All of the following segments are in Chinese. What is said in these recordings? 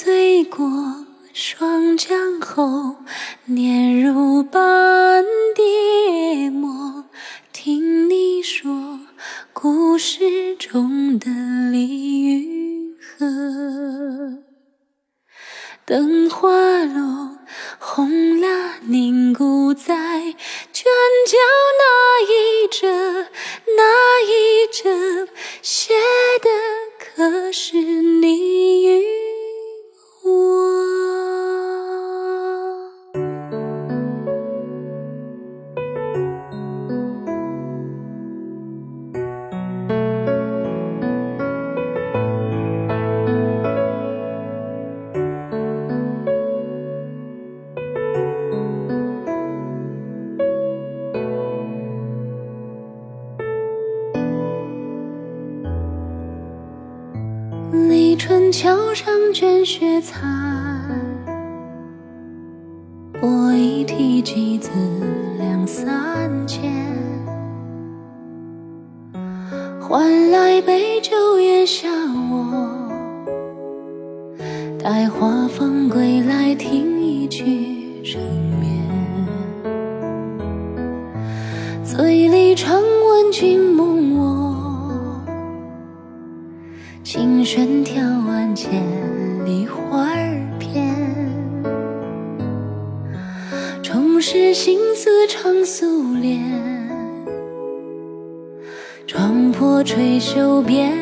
醉过霜江后，年如斑蝶墨。听你说故事中的离与合，灯花落，红蜡凝固在卷角那一折，立春桥上卷雪残，我一提及子两三千，换来杯酒言笑我。待花放归来，听一曲缠绵，醉里常问君琴弦挑完千里花儿遍，重拾心思唱素莲，撞破吹袖边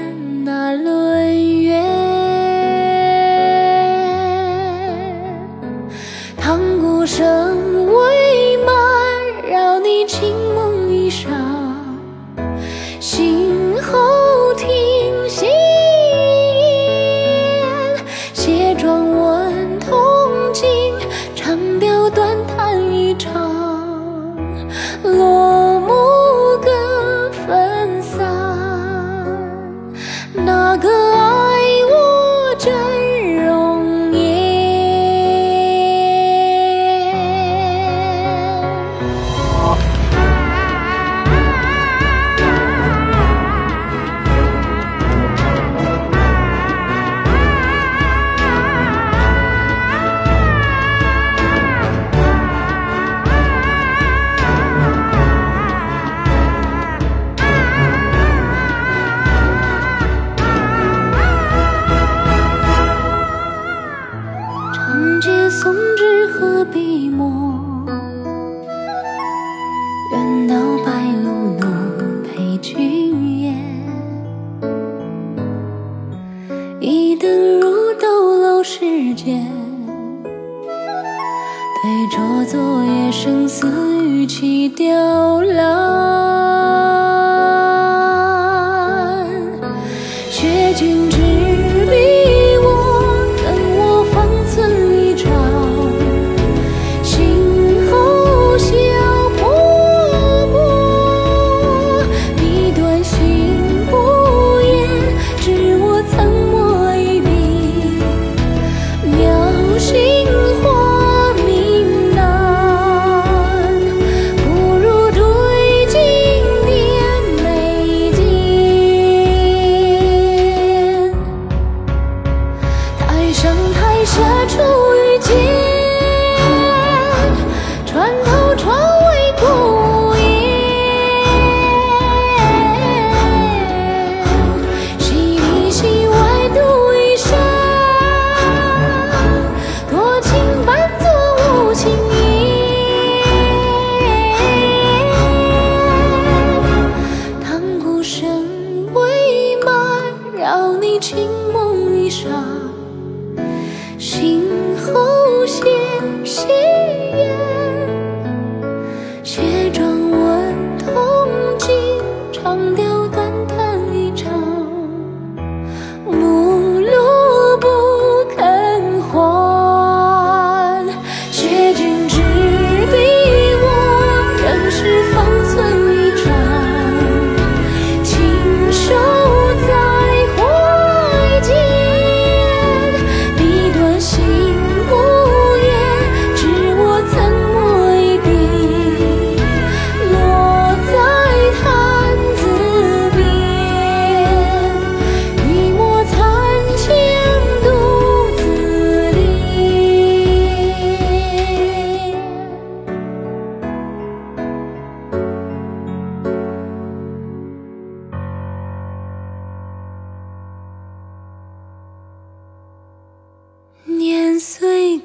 那轮月。问铜镜，长调短叹一场，落幕各分散，哪个爱时间，对酌昨夜生死与其凋落。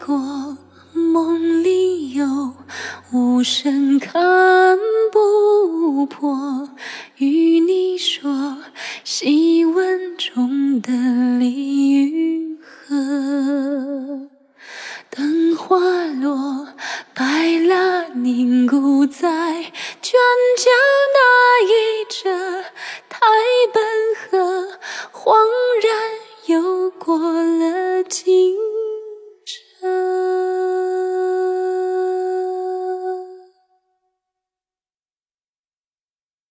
过梦里有无声看不破，与你说细纹中的离与合。